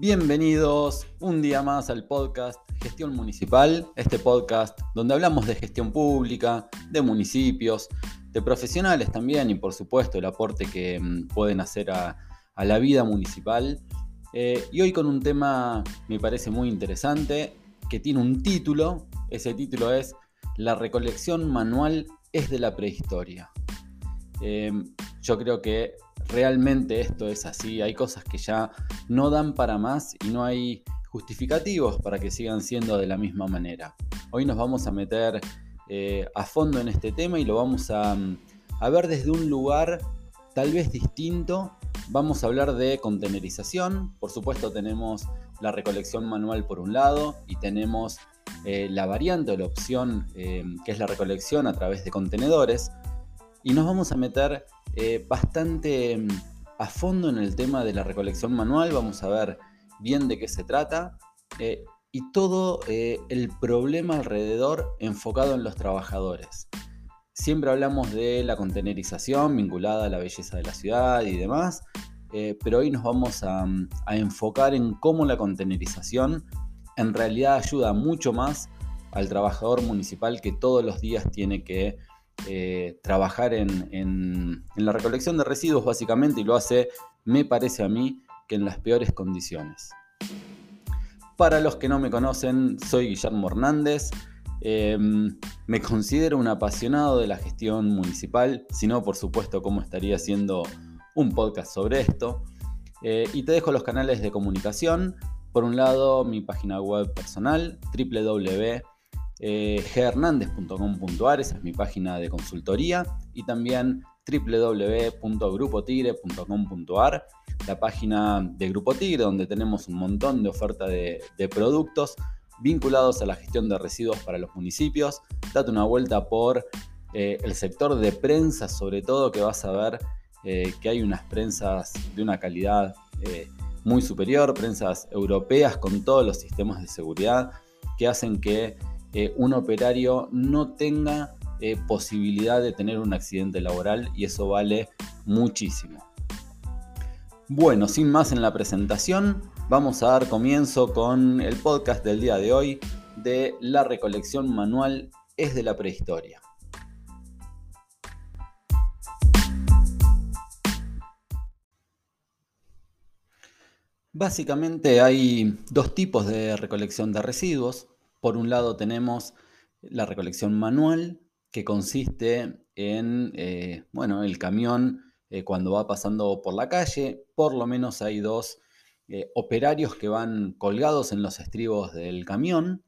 Bienvenidos un día más al podcast Gestión Municipal, este podcast donde hablamos de gestión pública, de municipios, de profesionales también y por supuesto el aporte que mm, pueden hacer a, la vida municipal. Eh, y hoy con un tema me parece muy interesante que tiene un título, ese título es La recolección manual es de la prehistoria. Eh, yo creo que realmente esto es así, hay cosas que ya no dan para más y no hay justificativos para que sigan siendo de la misma manera. Hoy nos vamos a meter eh, a fondo en este tema y lo vamos a, a ver desde un lugar tal vez distinto. Vamos a hablar de contenerización, por supuesto tenemos la recolección manual por un lado y tenemos eh, la variante o la opción eh, que es la recolección a través de contenedores y nos vamos a meter eh, bastante mm, a fondo en el tema de la recolección manual, vamos a ver bien de qué se trata eh, y todo eh, el problema alrededor enfocado en los trabajadores. Siempre hablamos de la contenerización vinculada a la belleza de la ciudad y demás, pero hoy nos vamos a, mm, a enfocar en cómo la contenerización en realidad ayuda mucho más al trabajador municipal que todos los días tiene que eh, trabajar en, la recolección de residuos básicamente y lo hace, me parece a mí, que en las peores condiciones. Para los que no me conocen, soy Guillermo Hernández. Em, me considero un apasionado de la gestión municipal, si no, por supuesto, cómo estaría haciendo un podcast sobre esto. Eh, y te dejo los canales de comunicación. Por un lado, mi página web personal, www eh, esa es mi página de consultoría, y también www.grupotigre.com.ar, la página de Grupo Tigre, donde tenemos un montón de oferta de, productos vinculados a la gestión de residuos para los municipios. Date una vuelta por eh, el sector de prensa, sobre todo, que vas a ver eh, que hay unas prensas de una calidad eh, muy superior, prensas europeas con todos los sistemas de seguridad que hacen que eh, un operario no tenga eh, posibilidad de tener un accidente laboral y eso vale muchísimo. Bueno, sin más en la presentación, vamos a dar comienzo con el podcast del día de hoy de la recolección manual es de la prehistoria. Básicamente hay dos tipos de recolección de residuos. Por un lado tenemos la recolección manual, que consiste en, eh, bueno, el camión eh, cuando va pasando por la calle, por lo menos hay dos eh, operarios que van colgados en los estribos del camión,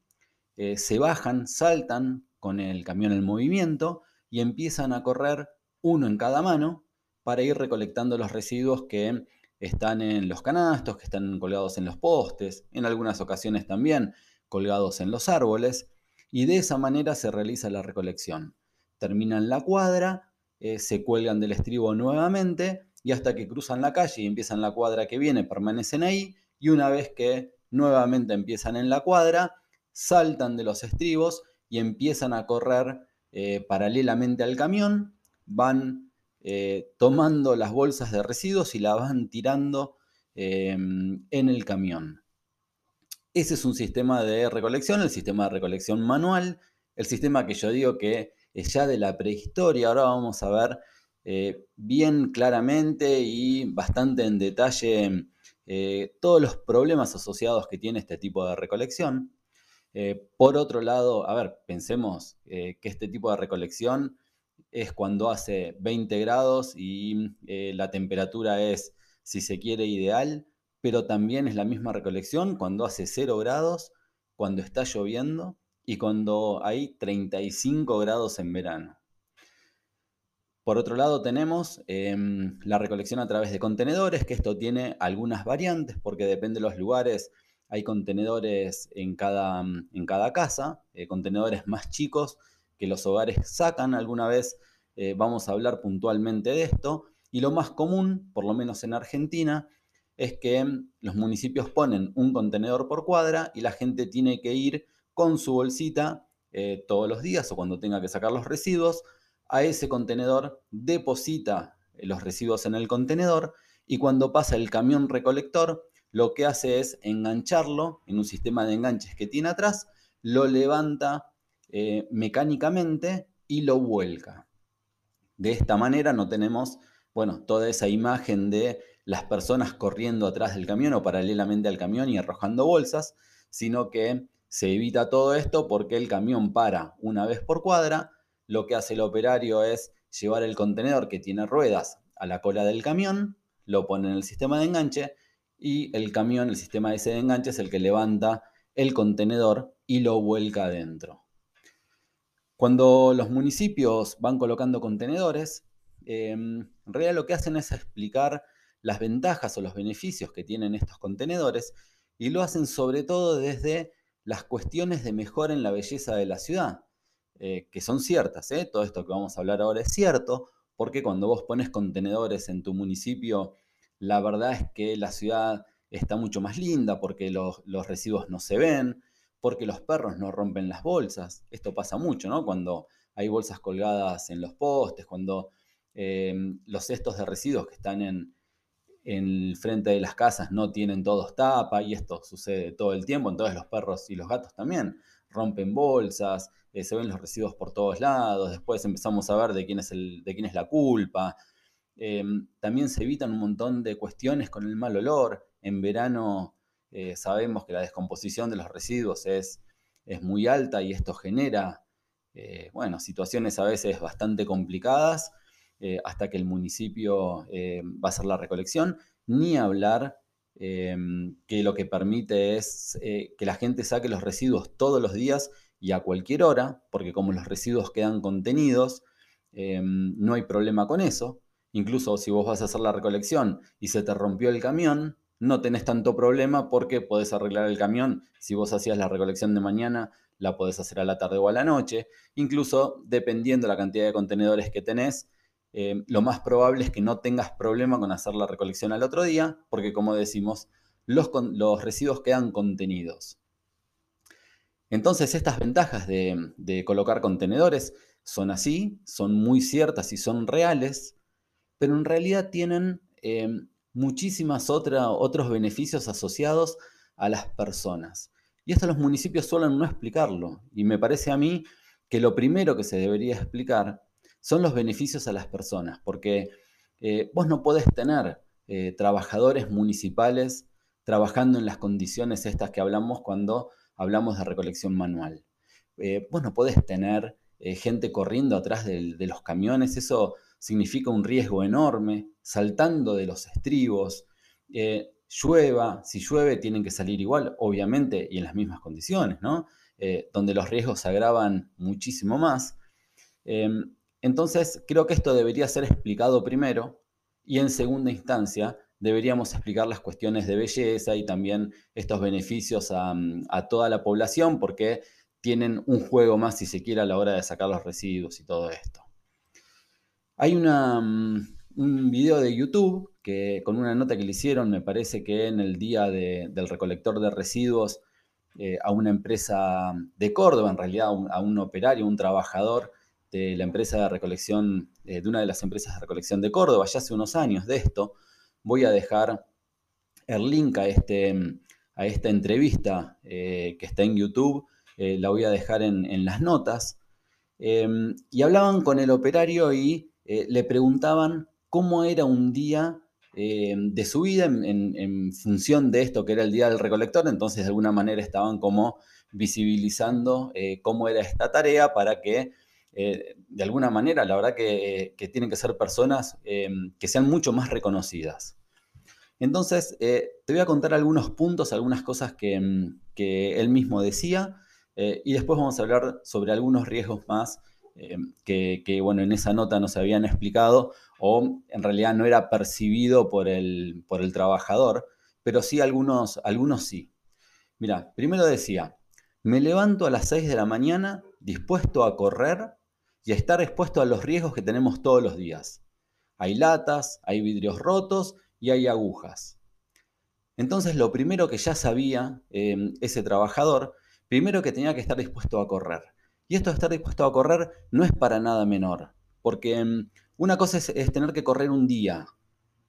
se bajan, saltan con el camión en movimiento y empiezan a correr uno en cada mano para ir recolectando los residuos que están en los canastos, que están colgados en los postes, en algunas ocasiones también colgados en los árboles y de esa manera se realiza la recolección. Terminan la cuadra, eh, se cuelgan del estribo nuevamente y hasta que cruzan la calle y empiezan la cuadra que viene permanecen ahí y una vez que nuevamente empiezan en la cuadra, saltan de los estribos y empiezan a correr eh, paralelamente al camión, van eh, tomando las bolsas de residuos y las van tirando en el camión. Ese es un sistema de recolección, el sistema de recolección manual, el sistema que yo digo que es ya de la prehistoria. Ahora vamos a ver eh, bien claramente y bastante en detalle eh, todos los problemas asociados que tiene este tipo de recolección. Eh, por otro lado, a ver, pensemos que este tipo de recolección es cuando hace 20 grados y la temperatura es, si se quiere, ideal pero también es la misma recolección cuando hace 0 grados, cuando está lloviendo y cuando hay 35 grados en verano. Por otro lado tenemos em, la recolección a través de contenedores, que esto tiene algunas variantes porque depende de los lugares. Hay contenedores en cada, en cada casa, eh, contenedores más chicos que los hogares sacan. Alguna vez eh, vamos a hablar puntualmente de esto. Y lo más común, por lo menos en Argentina, es que los municipios ponen un contenedor por cuadra y la gente tiene que ir con su bolsita eh, todos los días o cuando tenga que sacar los residuos a ese contenedor, deposita los residuos en el contenedor y cuando pasa el camión recolector lo que hace es engancharlo en un sistema de enganches que tiene atrás, lo levanta eh, mecánicamente y lo vuelca. De esta manera no tenemos, bueno, toda esa imagen de las personas corriendo atrás del camión o paralelamente al camión y arrojando bolsas, sino que se evita todo esto porque el camión para una vez por cuadra, lo que hace el operario es llevar el contenedor que tiene ruedas a la cola del camión, lo pone en el sistema de enganche y el camión, el sistema ese de enganche es el que levanta el contenedor y lo vuelca adentro. Cuando los municipios van colocando contenedores, em, en realidad lo que hacen es explicar las ventajas o los beneficios que tienen estos contenedores y lo hacen sobre todo desde las cuestiones de mejora en la belleza de la ciudad, eh, que son ciertas. ¿eh? Todo esto que vamos a hablar ahora es cierto, porque cuando vos pones contenedores en tu municipio, la verdad es que la ciudad está mucho más linda porque los, residuos no se ven, porque los perros no rompen las bolsas. Esto pasa mucho, ¿no? Cuando hay bolsas colgadas en los postes, cuando eh, los cestos de residuos que están en, el frente de las casas no tienen todos tapa, y esto sucede todo el tiempo, entonces los perros y los gatos también rompen bolsas, eh, se ven los residuos por todos lados, después empezamos a ver de quién es, el, de quién es la culpa, Em, también se evitan un montón de cuestiones con el mal olor. En verano eh, sabemos que la descomposición de los residuos es, es muy alta y esto genera, eh, bueno, situaciones a veces bastante complicadas eh, hasta que el municipio va a hacer la recolección, ni hablar em, que lo que permite es que la gente saque los residuos todos los días y a cualquier hora, porque como los residuos quedan contenidos, em, no hay problema con eso. Incluso si vos vas a hacer la recolección y se te rompió el camión, no tenés tanto problema porque podés arreglar el camión. Si vos hacías la recolección de mañana, la podés hacer a la tarde o a la noche. Incluso dependiendo de la cantidad de contenedores que tenés, eh, lo más probable es que no tengas problema con hacer la recolección al otro día, porque como decimos, los, los residuos quedan contenidos. Entonces estas ventajas de, de colocar contenedores son así, son muy ciertas y son reales pero en realidad tienen eh, muchísimas otros beneficios asociados a las personas. Y esto los municipios suelen no explicarlo. Y me parece a mí que lo primero que se debería explicar son los beneficios a las personas, porque eh, vos no podés tener eh, trabajadores municipales trabajando en las condiciones estas que hablamos cuando hablamos de recolección manual. vos no podés tener gente corriendo atrás de los camiones, eso significa un riesgo enorme, saltando de los estribos, eh, llueva, si llueve tienen que salir igual, obviamente, y en las mismas condiciones, ¿no? Eh, donde los riesgos se agravan muchísimo más. Em, entonces, creo que esto debería ser explicado primero y en segunda instancia deberíamos explicar las cuestiones de belleza y también estos beneficios a, a toda la población porque tienen un juego más, si se quiere, a la hora de sacar los residuos y todo esto. Hay mm, un video de YouTube que con una nota que le hicieron, me parece que en el día del recolector de residuos eh, a una empresa de Córdoba, en realidad a un, operario, un trabajador de la empresa de recolección, eh, de una de las empresas de recolección de Córdoba, ya hace unos años de esto. Voy a dejar el link a, este, a esta entrevista eh, que está en YouTube, la voy a dejar en las notas. y hablaban con el operario y eh, le preguntaban cómo era un día eh, de su vida en, función de esto que era el día del recolector, entonces de alguna manera estaban como visibilizando eh, cómo era esta tarea para que de alguna manera, la verdad que, tienen que ser personas que sean mucho más reconocidas. Entonces, te voy a contar algunos puntos, algunas cosas que, que él mismo decía, y después vamos a hablar sobre algunos riesgos más eh, que, bueno, en esa nota no se habían explicado o en realidad no era percibido por el, por el trabajador, pero sí algunos, algunos sí. Mira, primero decía, me levanto a las 6 de la mañana dispuesto a correr y estar expuesto a los riesgos que tenemos todos los días. Hay latas, hay vidrios rotos y hay agujas. Entonces lo primero que ya sabía eh, ese trabajador, primero que tenía que estar dispuesto a correr. Y esto de estar dispuesto a correr no es para nada menor, porque mm, una cosa es, tener que correr un día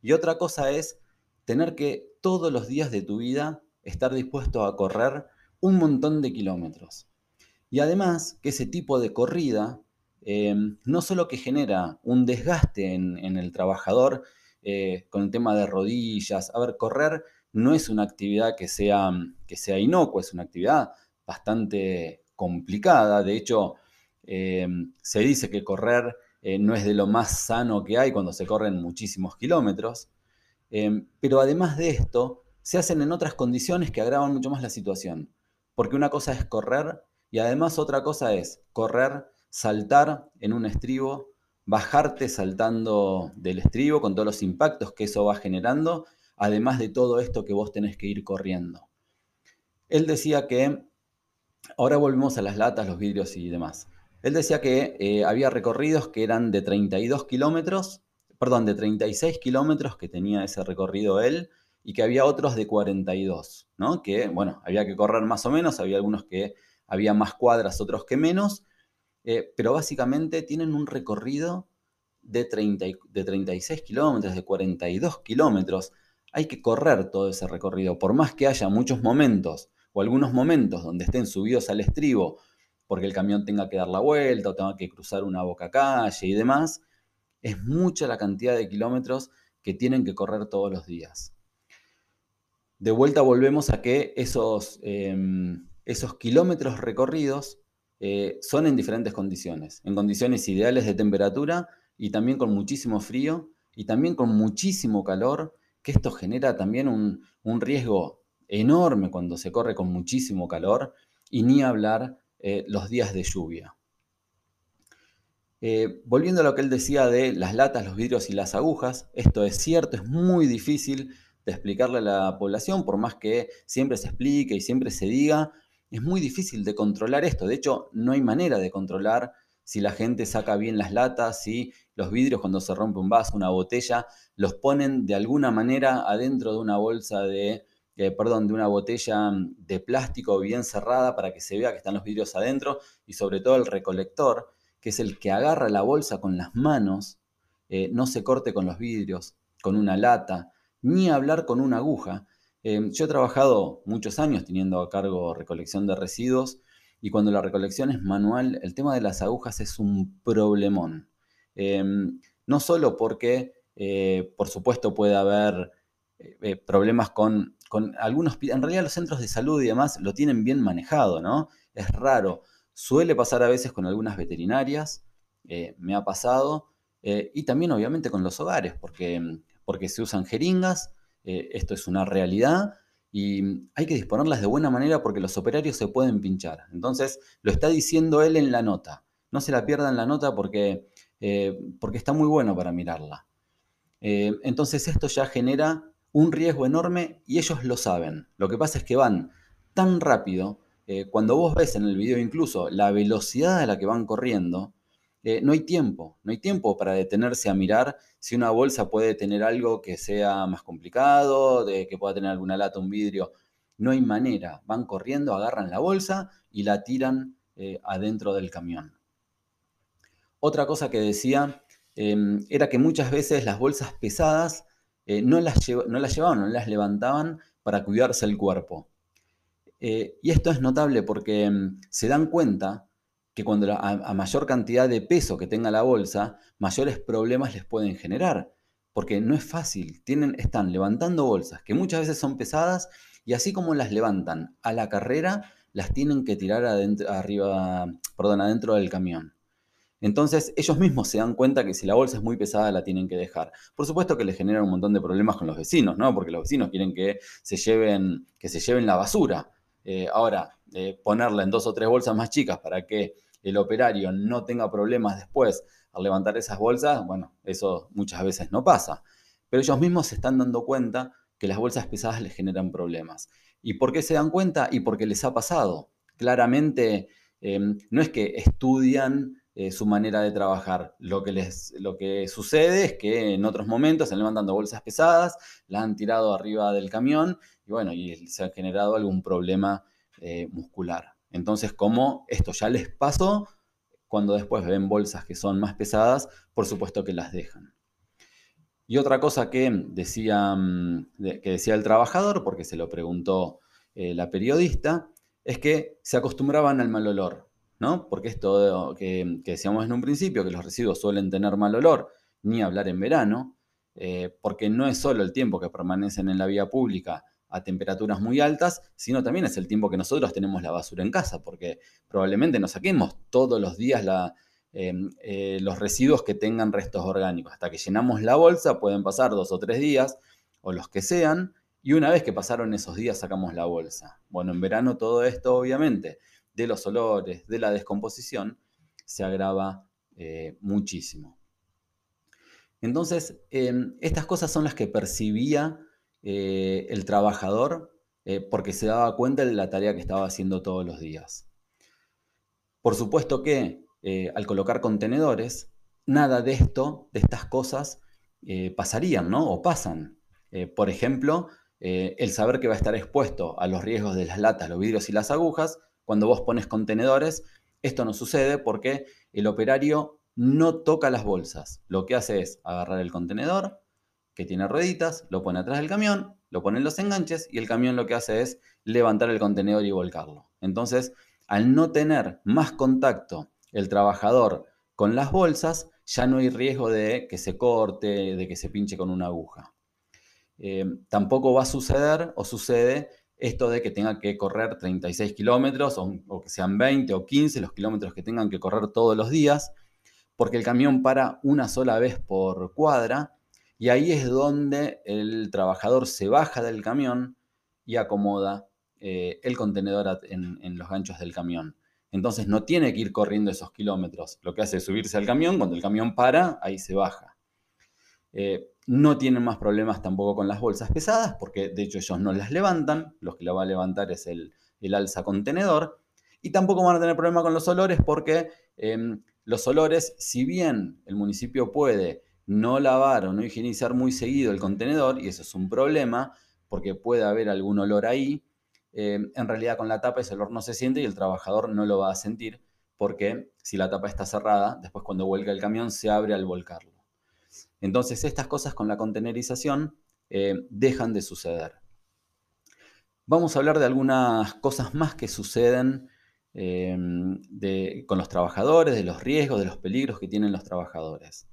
y otra cosa es tener que todos los días de tu vida estar dispuesto a correr un montón de kilómetros. Y además que ese tipo de corrida eh, no solo que genera un desgaste en, el trabajador eh, con el tema de rodillas, a ver, correr no es una actividad que sea, que sea inocua, es una actividad bastante complicada, de hecho eh, se dice que correr no es de lo más sano que hay cuando se corren muchísimos kilómetros, pero además de esto, se hacen en otras condiciones que agravan mucho más la situación, porque una cosa es correr y además otra cosa es correr saltar en un estribo, bajarte saltando del estribo con todos los impactos que eso va generando, además de todo esto que vos tenés que ir corriendo. Él decía que, ahora volvemos a las latas, los vidrios y demás. Él decía que eh, había recorridos que eran de 32 kilómetros, perdón, de 36 kilómetros que tenía ese recorrido él, y que había otros de 42, ¿no? Que, bueno, había que correr más o menos, había algunos que había más cuadras, otros que menos, eh, pero básicamente tienen un recorrido de, 30, de 36 kilómetros, de 42 kilómetros. Hay que correr todo ese recorrido, por más que haya muchos momentos o algunos momentos donde estén subidos al estribo porque el camión tenga que dar la vuelta o tenga que cruzar una boca calle y demás, es mucha la cantidad de kilómetros que tienen que correr todos los días. De vuelta volvemos a que esos, em, esos kilómetros recorridos eh, son en diferentes condiciones, en condiciones ideales de temperatura y también con muchísimo frío y también con muchísimo calor, que esto genera también un, riesgo enorme cuando se corre con muchísimo calor y ni hablar eh, los días de lluvia. Eh, volviendo a lo que él decía de las latas, los vidrios y las agujas, esto es cierto, es muy difícil de explicarle a la población, por más que siempre se explique y siempre se diga, es muy difícil de controlar esto. De hecho, no hay manera de controlar si la gente saca bien las latas, si los vidrios cuando se rompe un vaso, una botella, los ponen de alguna manera adentro de una bolsa de, eh, perdón, de una botella de plástico bien cerrada para que se vea que están los vidrios adentro y sobre todo el recolector, que es el que agarra la bolsa con las manos, eh, no se corte con los vidrios, con una lata, ni hablar con una aguja, Em, yo he trabajado muchos años teniendo a cargo recolección de residuos y cuando la recolección es manual, el tema de las agujas es un problemón. Em, no solo porque, eh, por supuesto, puede haber eh, eh, problemas con, con, algunos... En realidad los centros de salud y demás lo tienen bien manejado, ¿no? Es raro. Suele pasar a veces con algunas veterinarias, me ha pasado, y también obviamente con los hogares, porque, porque se usan jeringas eh, esto es una realidad y hay que disponerlas de buena manera porque los operarios se pueden pinchar. Entonces, lo está diciendo él en la nota. No se la pierdan la nota porque, eh, porque está muy bueno para mirarla. Eh, entonces, esto ya genera un riesgo enorme y ellos lo saben. Lo que pasa es que van tan rápido, cuando vos ves en el video incluso la velocidad a la que van corriendo, eh, no hay tiempo, no hay tiempo para detenerse a mirar si una bolsa puede tener algo que sea más complicado, de que pueda tener alguna lata, un vidrio. No hay manera. Van corriendo, agarran la bolsa y la tiran eh, adentro del camión. Otra cosa que decía em, era que muchas veces las bolsas pesadas eh, no, las no las llevaban, no las levantaban para cuidarse el cuerpo. y esto es notable porque em, se dan cuenta que cuando a, mayor cantidad de peso que tenga la bolsa, mayores problemas les pueden generar. Porque no es fácil, tienen, están levantando bolsas que muchas veces son pesadas y así como las levantan a la carrera, las tienen que tirar adentro, arriba, perdón, adentro del camión. Entonces ellos mismos se dan cuenta que si la bolsa es muy pesada la tienen que dejar. Por supuesto que les generan un montón de problemas con los vecinos, ¿no? Porque los vecinos quieren que se lleven, que se lleven la basura. Eh, ahora, eh, ponerla en dos o tres bolsas más chicas para que el operario no tenga problemas después al levantar esas bolsas, bueno, eso muchas veces no pasa. Pero ellos mismos se están dando cuenta que las bolsas pesadas les generan problemas. ¿Y por qué se dan cuenta? Y porque les ha pasado. Claramente, em, no es que estudian eh, su manera de trabajar. Lo que, les, lo que sucede es que en otros momentos se levantando bolsas pesadas, la han tirado arriba del camión y bueno, y se ha generado algún problema eh, muscular. Entonces, como esto ya les pasó, cuando después ven bolsas que son más pesadas, por supuesto que las dejan. Y otra cosa que decía, mm, que decía el trabajador, porque se lo preguntó eh, la periodista, es que se acostumbraban al mal olor, ¿no? Porque esto que, decíamos en un principio, que los residuos suelen tener mal olor, ni hablar en verano, eh, porque no es solo el tiempo que permanecen en la vía pública a temperaturas muy altas, sino también es el tiempo que nosotros tenemos la basura en casa, porque probablemente nos saquemos todos los días em, eh, los residuos que tengan restos orgánicos. Hasta que llenamos la bolsa pueden pasar dos o tres días, o los que sean, y una vez que pasaron esos días sacamos la bolsa. Bueno, en verano todo esto obviamente, de los olores, de la descomposición, se agrava eh, muchísimo. Entonces, em, estas cosas son las que percibía eh, el trabajador eh, porque se daba cuenta de la tarea que estaba haciendo todos los días. Por supuesto que al colocar contenedores, nada de esto, de estas cosas, pasarían, ¿no? O pasan. por ejemplo, el saber que va a estar expuesto a los riesgos de las latas, los vidrios y las agujas, cuando vos pones contenedores, esto no sucede porque el operario no toca las bolsas. Lo que hace es agarrar el contenedor, que tiene rueditas, lo pone atrás del camión, lo pone en los enganches y el camión lo que hace es levantar el contenedor y volcarlo. Entonces, al no tener más contacto el trabajador con las bolsas, ya no hay riesgo de que se corte, de que se pinche con una aguja. Eh, tampoco va a suceder o sucede esto de que tenga que correr 36 kilómetros o, que sean 20 o 15 los kilómetros que tengan que correr todos los días, porque el camión para una sola vez por cuadra y ahí es donde el trabajador se baja del camión y acomoda eh, el contenedor en, los ganchos del camión. Entonces no tiene que ir corriendo esos kilómetros. Lo que hace es subirse al camión, cuando el camión para, ahí se baja. Eh, no tienen más problemas tampoco con las bolsas pesadas, porque de hecho ellos no las levantan, los que la va a levantar es el, alza contenedor. Y tampoco van a tener problema con los olores porque em, los olores, si bien el municipio puede no lavar o no higienizar muy seguido el contenedor, y eso es un problema, porque puede haber algún olor ahí, em, en realidad con la tapa ese olor no se siente y el trabajador no lo va a sentir, porque si la tapa está cerrada, después cuando vuelca el camión se abre al volcarlo. Entonces estas cosas con la contenerización eh, dejan de suceder. Vamos a hablar de algunas cosas más que suceden em, con los trabajadores, de los riesgos, de los peligros que tienen los trabajadores.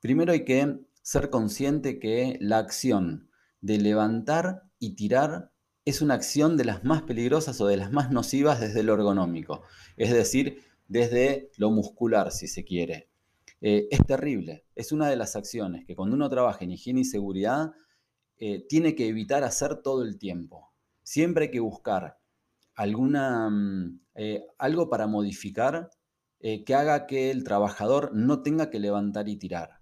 Primero hay que ser consciente que la acción de levantar y tirar es una acción de las más peligrosas o de las más nocivas desde lo ergonómico, es decir, desde lo muscular, si se quiere. Eh, es terrible. Es una de las acciones que cuando uno trabaja en higiene y seguridad eh, tiene que evitar hacer todo el tiempo. Siempre hay que buscar alguna, mm, eh, algo para modificar que haga que el trabajador no tenga que levantar y tirar.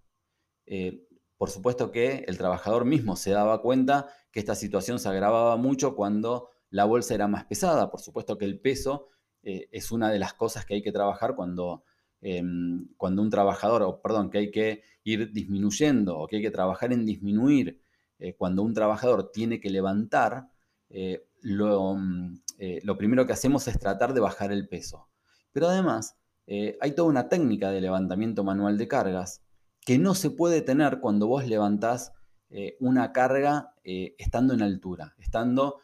por supuesto que el trabajador mismo se daba cuenta que esta situación se agravaba mucho cuando la bolsa era más pesada. Por supuesto que el peso es una de las cosas que hay que trabajar cuando Em, cuando un trabajador, perdón, que hay que ir disminuyendo o que hay que trabajar en disminuir, eh, cuando un trabajador tiene que levantar, eh, mm, eh, lo, primero que hacemos es tratar de bajar el peso. Pero además, hay toda una técnica de levantamiento manual de cargas que no se puede tener cuando vos levantás una carga estando en altura, estando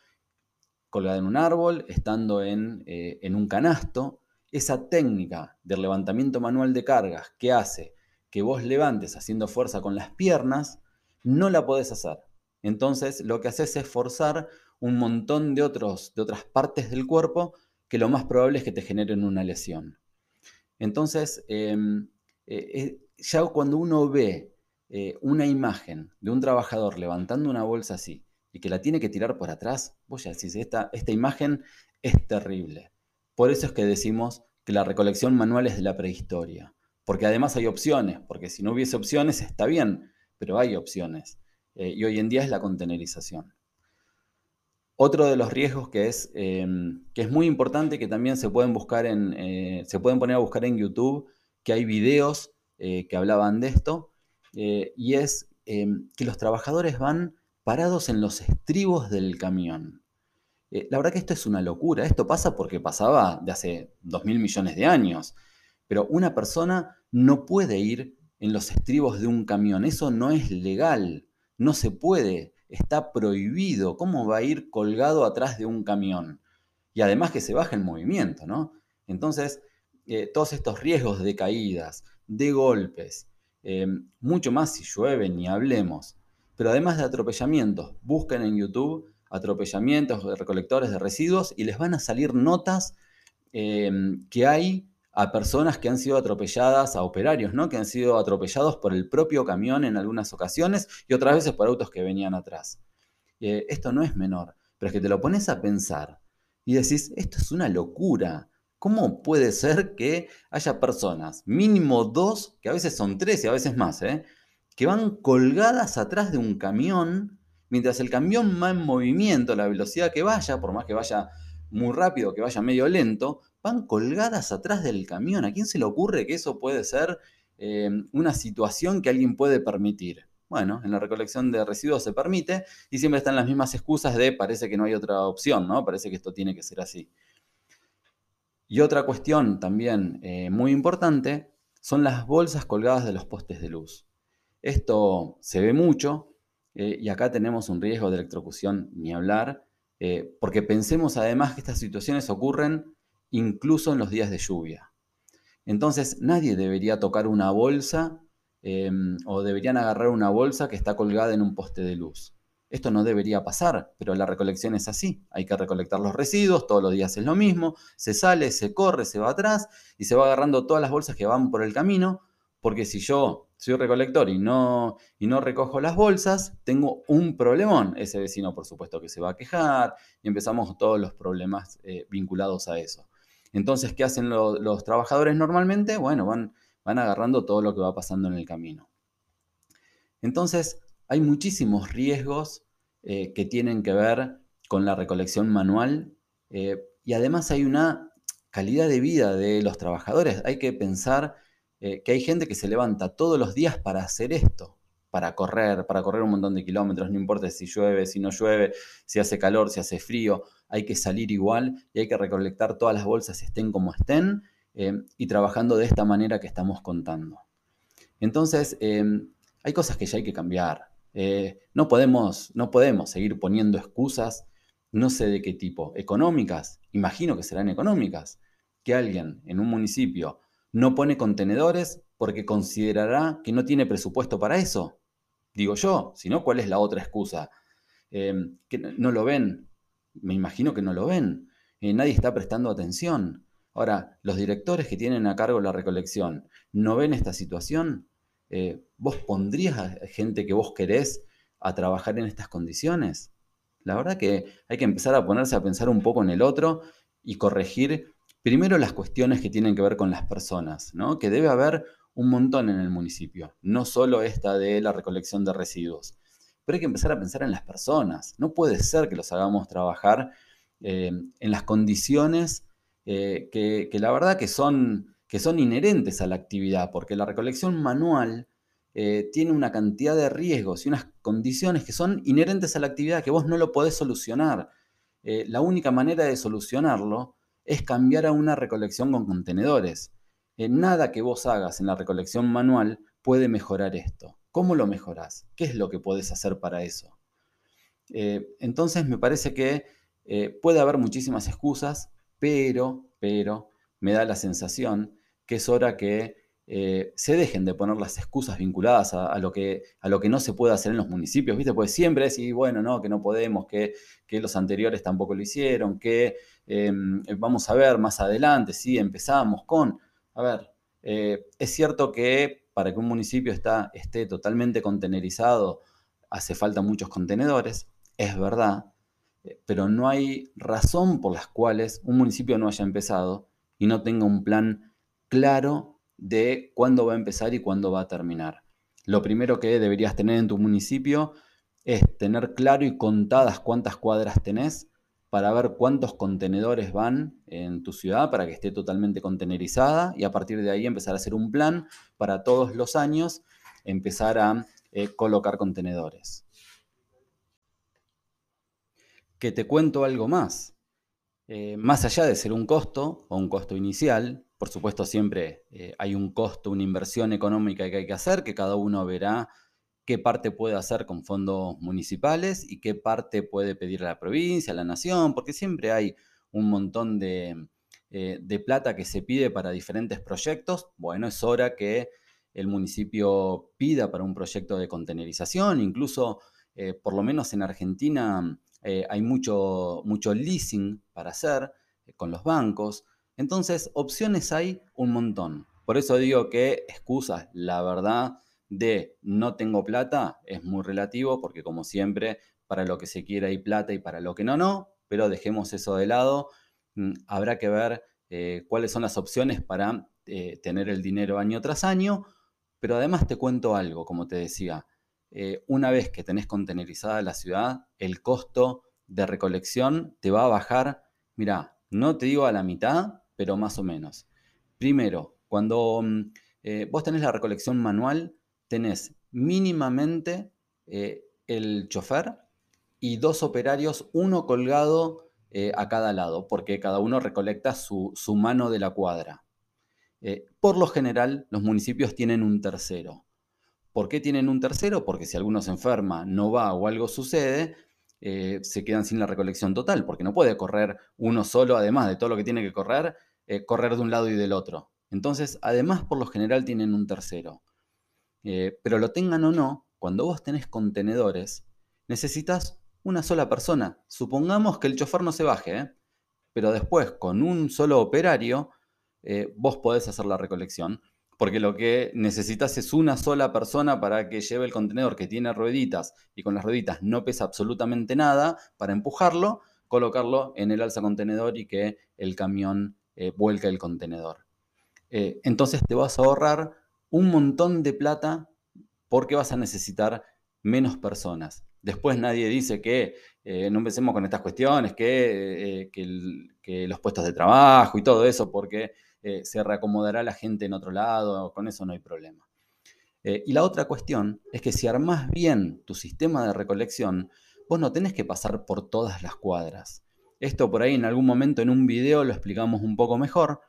colgada en un árbol, estando en un canasto, esa técnica del levantamiento manual de cargas que hace que vos levantes haciendo fuerza con las piernas, no la podés hacer. Entonces lo que haces es forzar un montón de, otros, de otras partes del cuerpo que lo más probable es que te generen una lesión. Entonces, em, eh, eh, ya cuando uno ve eh, una imagen de un trabajador levantando una bolsa así y que la tiene que tirar por atrás, vos ya decís, esta, esta imagen es terrible. Por eso es que decimos que la recolección manual es de la prehistoria, porque además hay opciones, porque si no hubiese opciones está bien, pero hay opciones, eh, y hoy en día es la contenerización. Otro de los riesgos que es, em, que es muy importante, que también se pueden, buscar en, eh, se pueden poner a buscar en YouTube, que hay videos eh, que hablaban de esto, y es em, que los trabajadores van parados en los estribos del camión. Eh, la verdad que esto es una locura. Esto pasa porque pasaba de hace 2.000 millones de años. Pero una persona no puede ir en los estribos de un camión. Eso no es legal, no se puede, está prohibido. ¿Cómo va a ir colgado atrás de un camión? Y además que se baja el movimiento, ¿no? Entonces, eh, todos estos riesgos de caídas, de golpes, eh, mucho más si llueve, ni hablemos. Pero además de atropellamientos, busquen en YouTube atropellamientos de recolectores de residuos y les van a salir notas eh, que hay a personas que han sido atropelladas, a operarios, ¿no? Que han sido atropellados por el propio camión en algunas ocasiones y otras veces por autos que venían atrás. Eh, esto no es menor, pero es que te lo pones a pensar y decís, esto es una locura. ¿Cómo puede ser que haya personas, mínimo dos, que a veces son tres y a veces más, ¿eh? que van colgadas atrás de un camión, mientras el camión va en movimiento, la velocidad que vaya, por más que vaya muy rápido, que vaya medio lento, van colgadas atrás del camión. ¿A quién se le ocurre que eso puede ser eh, una situación que alguien puede permitir? Bueno, en la recolección de residuos se permite y siempre están las mismas excusas de parece que no hay otra opción, ¿no? Parece que esto tiene que ser así. Y otra cuestión también eh, muy importante son las bolsas colgadas de los postes de luz. Esto se ve mucho eh, y acá tenemos un riesgo de electrocución ni hablar, eh, porque pensemos además que estas situaciones ocurren incluso en los días de lluvia. Entonces nadie debería tocar una bolsa em, o deberían agarrar una bolsa que está colgada en un poste de luz. Esto no debería pasar, pero la recolección es así. Hay que recolectar los residuos, todos los días es lo mismo, se sale, se corre, se va atrás y se va agarrando todas las bolsas que van por el camino, porque si yo soy recolector y no, y no recojo las bolsas, tengo un problemón. Ese vecino, por supuesto, que se va a quejar y empezamos todos los problemas eh, vinculados a eso. Entonces, ¿qué hacen los trabajadores normalmente? Bueno, van, van agarrando todo lo que va pasando en el camino. Entonces, hay muchísimos riesgos eh, que tienen que ver con la recolección manual eh, y además hay una calidad de vida de los trabajadores. Hay que pensar eh, que hay gente que se levanta todos los días para hacer esto, para correr, para correr un montón de kilómetros, no importa si llueve, si no llueve, si hace calor, si hace frío, hay que salir igual y hay que recolectar todas las bolsas estén como estén y trabajando de esta manera que estamos contando. Entonces, hay cosas que ya hay que cambiar. Eh, no, podemos, no podemos seguir poniendo excusas, no sé de qué tipo, económicas, imagino que serán económicas, que alguien en un municipio no pone contenedores porque considerará que no tiene presupuesto para eso. Digo yo, si no, ¿cuál es la otra excusa? Em, que no lo ven, me imagino que no lo ven, eh, nadie está prestando atención. Ahora, los directores que tienen a cargo la recolección, ¿no ven esta situación? Eh, ¿vos pondrías a gente que vos querés a trabajar en estas condiciones? La verdad que hay que empezar a ponerse a pensar un poco en el otro y corregir primero las cuestiones que tienen que ver con las personas, ¿no? que debe haber un montón en el municipio, no solo esta de la recolección de residuos. Pero hay que empezar a pensar en las personas. No puede ser que los hagamos trabajar eh, en las condiciones eh, que, que, la verdad que son que son inherentes a la actividad, porque la recolección manual eh, tiene una cantidad de riesgos y unas condiciones que son inherentes a la actividad que vos no lo podés solucionar. La única manera de solucionarlo es cambiar a una recolección con contenedores. Eh, nada que vos hagas en la recolección manual puede mejorar esto. ¿Cómo lo mejorás? ¿Qué es lo que podés hacer para eso? entonces me parece que puede haber muchísimas excusas, pero, pero, me da la sensación que es hora que eh, se dejen de poner las excusas vinculadas a, lo que, a lo que no se puede hacer en los municipios, ¿viste? Pues siempre decir, bueno, no, que no podemos, que, los anteriores tampoco lo hicieron, que em, vamos a ver más adelante, sí, empezamos con, a ver, eh, es cierto que para que un municipio esté totalmente contenerizado hace falta muchos contenedores, es verdad, eh, pero no hay razón por las cuales un municipio no haya empezado y no tenga un plan claro de cuándo va a empezar y cuándo va a terminar. Lo primero que deberías tener en tu municipio es tener claro y contadas cuántas cuadras tenés para ver cuántos contenedores van en tu ciudad para que esté totalmente contenerizada y a partir de ahí empezar a hacer un plan para todos los años empezar a eh, colocar contenedores. Que te cuento algo más. Eh, más allá de ser un costo o un costo inicial, por supuesto, siempre eh, hay un costo, una inversión económica que hay que hacer, que cada uno verá qué parte puede hacer con fondos municipales y qué parte puede pedir a la provincia, a la nación, porque siempre hay un montón de, eh, de plata que se pide para diferentes proyectos. Bueno, es hora que el municipio pida para un proyecto de contenerización, incluso eh, por lo menos en Argentina eh, hay mucho, mucho leasing para hacer con los bancos. Entonces, opciones hay un montón. Por eso digo que excusas, la verdad, de no tengo plata es muy relativo, porque como siempre, para lo que se quiere hay plata y para lo que no, no, pero dejemos eso de lado. Mm, habrá que ver eh, cuáles son las opciones para tener el dinero año tras año pero además te cuento algo, como te decía, eh, una vez que tenés contenerizada la ciudad, el costo de recolección te va a bajar, mira, no te digo a la mitad, pero más o menos. Primero, cuando mm, eh, vos tenés la recolección manual, tenés mínimamente eh, el chofer y dos operarios, uno colgado a cada lado, porque cada uno recolecta su mano de la cuadra. Eh, por lo general, los municipios tienen un tercero. ¿Por qué tienen un tercero? Porque si alguno se enferma, no va o algo sucede, eh, se quedan sin la recolección total, porque no puede correr uno solo, además de todo lo que tiene que correr, eh, correr de un lado y del otro. Entonces, además, por lo general tienen un tercero. Pero lo tengan o no, cuando vos tenés contenedores, necesitas una sola persona. Supongamos que el chofer no se baje, pero después con un solo operario, eh, vos podés hacer la recolección, porque lo que necesitas es una sola persona para que lleve el contenedor que tiene rueditas y con las rueditas no pesa absolutamente nada para empujarlo, colocarlo en el alza contenedor y que el camión eh, vuelque el contenedor. Eh, entonces te vas a ahorrar un montón de plata porque vas a necesitar menos personas. Después nadie dice que no empecemos con estas cuestiones, que, que, los puestos de trabajo y todo eso, porque eh, se reacomodará la gente en otro lado, con eso no hay problema. Eh, y la otra cuestión es que si armás bien tu sistema de recolección, vos no tenés que pasar por todas las cuadras. Esto por ahí en algún momento en un video lo explicamos un poco mejor,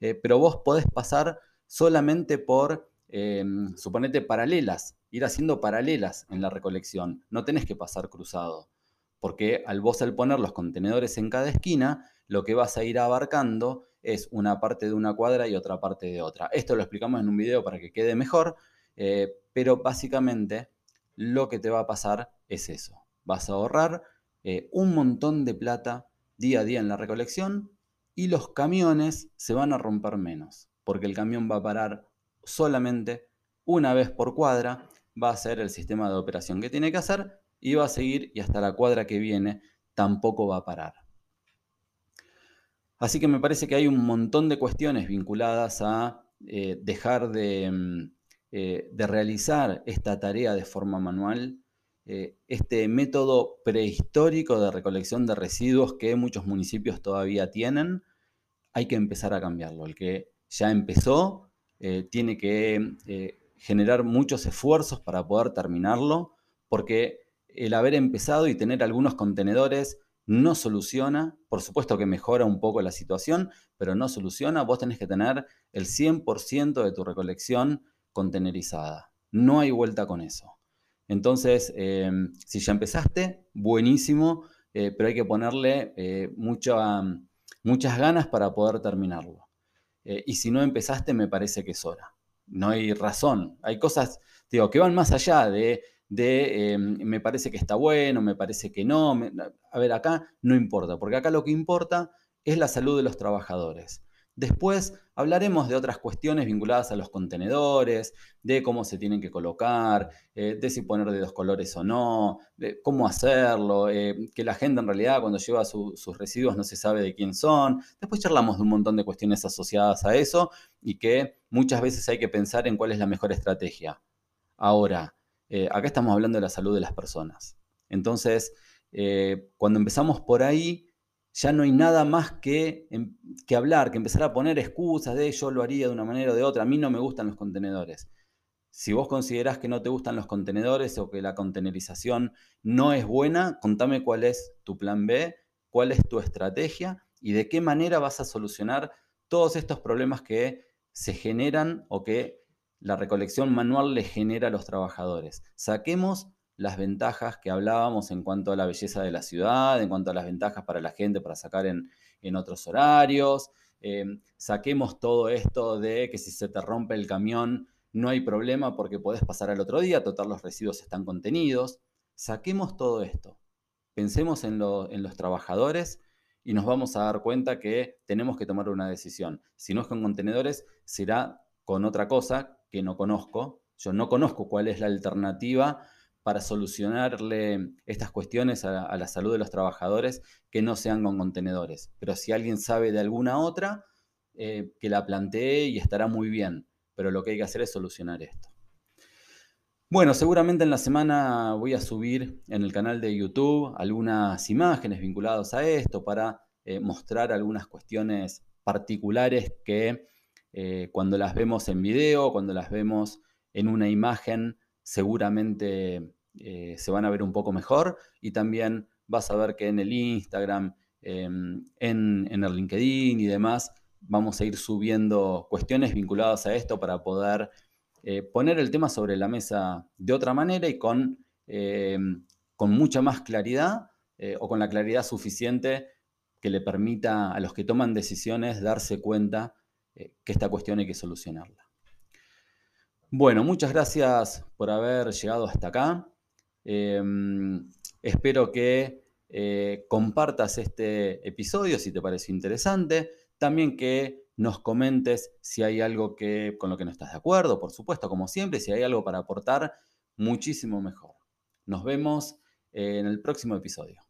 eh, pero vos podés pasar solamente por, suponete, paralelas, ir haciendo paralelas en la recolección. No tenés que pasar cruzado, porque al vos al poner los contenedores en cada esquina, lo que vas a ir abarcando es una parte de una cuadra y otra parte de otra. Esto lo explicamos en un video para que quede mejor, eh, pero básicamente lo que te va a pasar es eso. Vas a ahorrar eh, un montón de plata día a día en la recolección y los camiones se van a romper menos, porque el camión va a parar solamente una vez por cuadra, va a ser el sistema de operación que tiene que hacer y va a seguir y hasta la cuadra que viene tampoco va a parar. Así que me parece que hay un montón de cuestiones vinculadas a eh, dejar mm, eh, de, realizar esta tarea de forma manual, eh, este método prehistórico de recolección de residuos que muchos municipios todavía tienen, hay que empezar a cambiarlo. El que ya empezó tiene que generar muchos esfuerzos para poder terminarlo, porque el haber empezado y tener algunos contenedores no soluciona, por supuesto que mejora un poco la situación, pero no soluciona, vos tenés que tener el 100% de tu recolección contenerizada. No hay vuelta con eso. Entonces, em, si ya empezaste, buenísimo, eh, pero hay que ponerle eh, muchas ganas para poder terminarlo. Eh, y si no empezaste, me parece que es hora. No hay razón. Hay cosas, digo, que van más allá de em, me parece que está bueno, me parece que no. a ver, acá no importa, porque acá lo que importa es la salud de los trabajadores. Después hablaremos de otras cuestiones vinculadas a los contenedores, de cómo se tienen que colocar, eh, de si poner de dos colores o no, de cómo hacerlo, eh, que la gente en realidad cuando lleva sus residuos no se sabe de quién son. Después charlamos de un montón de cuestiones asociadas a eso y que muchas veces hay que pensar en cuál es la mejor estrategia. Ahora, eh, acá estamos hablando de la salud de las personas. Entonces, eh, cuando empezamos por ahí, ya no hay nada más que, em, que hablar, que empezar a poner excusas de yo lo haría de una manera o de otra. A mí no me gustan los contenedores. Si vos considerás que no te gustan los contenedores o que la contenerización no es buena, contame cuál es tu plan B, cuál es tu estrategia y de qué manera vas a solucionar todos estos problemas que se generan o que la recolección manual le genera a los trabajadores. Saquemos las ventajas que hablábamos en cuanto a la belleza de la ciudad, en cuanto a las ventajas para la gente para sacar en, otros horarios. Eh, saquemos todo esto de que si se te rompe el camión no hay problema porque podés pasar al otro día, total los residuos están contenidos. Saquemos todo esto. Pensemos en, en los trabajadores y nos vamos a dar cuenta que tenemos que tomar una decisión. Si no es con contenedores, será con otra cosa que no conozco. Yo no conozco cuál es la alternativa para solucionarle estas cuestiones a, la salud de los trabajadores que no sean con contenedores. Pero si alguien sabe de alguna otra, eh, que la plantee y estará muy bien. Pero lo que hay que hacer es solucionar esto. Bueno, seguramente en la semana voy a subir en el canal de YouTube algunas imágenes vinculadas a esto para eh, mostrar algunas cuestiones particulares que eh, cuando las vemos en video, cuando las vemos en una imagen, seguramente eh, se van a ver un poco mejor y también vas a ver que en el Instagram, em, en, el LinkedIn y demás, vamos a ir subiendo cuestiones vinculadas a esto para poder eh, poner el tema sobre la mesa de otra manera y con, em, con mucha más claridad eh, o con la claridad suficiente que le permita a los que toman decisiones darse cuenta que esta cuestión hay que solucionarla. Bueno, muchas gracias por haber llegado hasta acá. Em, espero que eh, compartas este episodio si te parece interesante. También que nos comentes si hay algo que, con lo que no estás de acuerdo, por supuesto, como siempre, si hay algo para aportar, muchísimo mejor. Nos vemos en el próximo episodio.